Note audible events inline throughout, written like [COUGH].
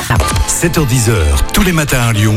7h10h, tous les matins à Lyon,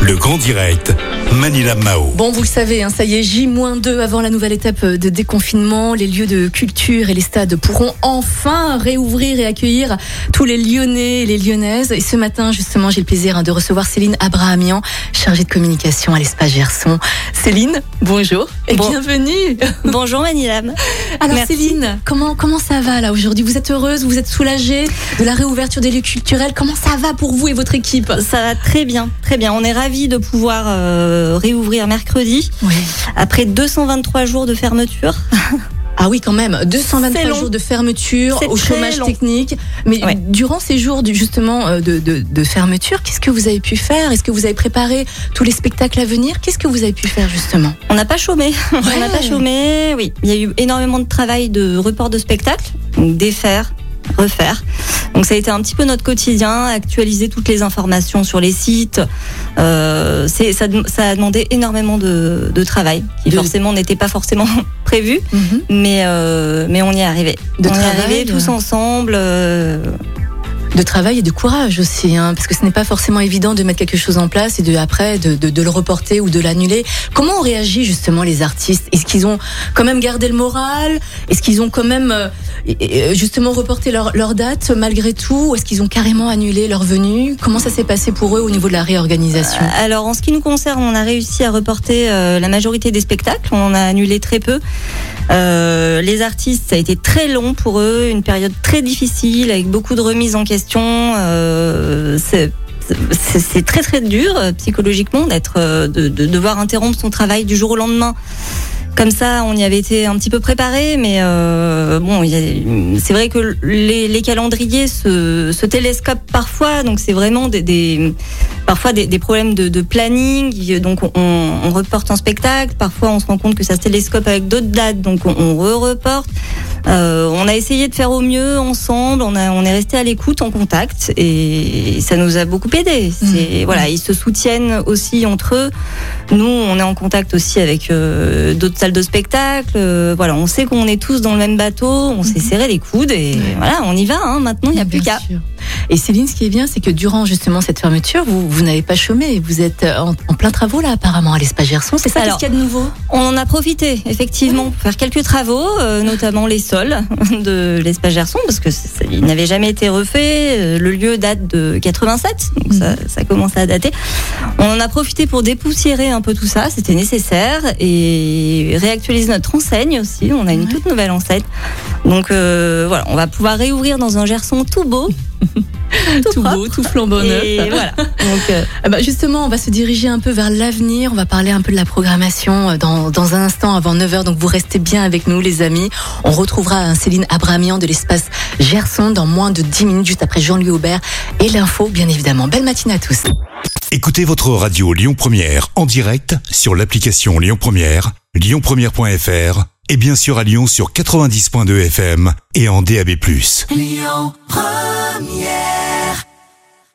le grand direct, Manila Mao. Bon, vous le savez, hein, ça y est, J-2 avant la nouvelle étape de déconfinement. Les lieux de culture et les stades pourront enfin réouvrir et accueillir tous les Lyonnais et les Lyonnaises. Et ce matin, justement, j'ai le plaisir hein, de recevoir Céline Abrahamian, chargée de communication à l'espace Gerson. Céline, bonjour et Bon- bienvenue. [LAUGHS] Bonjour Manilam. Alors Merci. Céline, comment comment ça va là aujourd'hui? Vous êtes heureuse Vous êtes soulagée de la réouverture des lieux culturels Comment ça va pour vous et votre équipe Ça va très bien, très bien. On est ravis de pouvoir euh, réouvrir mercredi Oui. après 223 jours de fermeture. [LAUGHS] Ah oui, quand même. 223 C'est long. jours de fermeture, au chômage long. technique. Mais Ouais. durant ces jours justement euh, de, de, de fermeture, qu'est-ce que vous avez pu faire? Est-ce que vous avez préparé tous les spectacles à venir? Qu'est-ce que vous avez pu faire justement? On n'a pas chômé. [LAUGHS] On n'a pas chômé. Oui, il y a eu énormément de travail de report de spectacle, donc défaire, refaire. Donc ça a été un petit peu notre quotidien, actualiser toutes les informations sur les sites. Euh, c'est ça, ça a demandé énormément de, de travail, qui De- forcément n'était pas forcément [LAUGHS] prévu, mais euh, mais on y est arrivé. De on est arrivé tous euh. ensemble. euh, De travail et de courage aussi, hein, parce que ce n'est pas forcément évident de mettre quelque chose en place et de après de, de, le reporter ou de l'annuler. Comment ont réagi justement les artistes? Est-ce qu'ils ont quand même gardé le moral? Est-ce qu'ils ont quand même euh, euh, justement reporté leur, leur date malgré tout? Ou est-ce qu'ils ont carrément annulé leur venue? Comment ça s'est passé pour eux au niveau de la réorganisation? Alors, en ce qui nous concerne, on a réussi à reporter euh, la majorité des spectacles. On en a annulé très peu. Euh, les artistes, ça a été très long pour eux, une période très difficile avec beaucoup de remises en question. Euh, c'est très très dur euh, psychologiquement d'être euh, de, de devoir interrompre son travail du jour au lendemain. Comme ça, on y avait été un petit peu préparé, mais bon, c'est vrai que les, calendriers se, télescopent parfois, donc c'est vraiment des- parfois des, des problèmes de, de planning. Donc on, on reporte un spectacle, parfois on se rend compte que ça se télescope avec d'autres dates, donc on, on re-reporte. Euh, on a essayé de faire au mieux ensemble, on, a, on est resté à l'écoute, en contact, et ça nous a beaucoup aidé. C'est voilà, ils se soutiennent aussi entre eux. Nous, on est en contact aussi avec euh, d'autres salles de spectacle. Euh, voilà, on sait qu'on est tous dans le même bateau, on s'est serré les coudes et voilà, on y va. Hein, maintenant, il n'y a plus qu'à. Et Céline, ce qui est bien, c'est que durant justement cette fermeture, vous, vous n'avez pas chômé. Vous êtes euh, en, en plein travaux là, apparemment, à l'espace Gerson. C'est ça Qu'est-ce qu'il y a de nouveau? On en a profité, effectivement, pour faire quelques travaux, euh, notamment les sols [LAUGHS] de l'espace Gerson, parce que il n'avait jamais été refait. Euh, Le lieu date de 87, donc ça, ça commence à dater. On en a profité pour dépoussiérer un peu tout ça, c'était nécessaire, et réactualiser notre enseigne aussi. On a une Ouais. toute nouvelle enseigne. Donc euh, voilà, on va pouvoir réouvrir dans un Gerson tout beau, [LAUGHS] [LAUGHS] tout, beau, tout flambant neuf. Et voilà. [LAUGHS] Donc, euh, Ah bah justement, on va se diriger un peu vers l'avenir. On va parler un peu de la programmation euh, dans, dans un instant avant 9h. Donc vous restez bien avec nous, les amis. On retrouvera un Céline Abramian de l'espace Gerson dans moins de 10 minutes, juste après Jean-Louis Aubert et l'info, bien évidemment. Belle matinée à tous. Écoutez votre radio Lyon Première en direct sur l'application Lyon Première, lyonpremière.fr et bien sûr à Lyon sur 90.2 FM et en DAB+.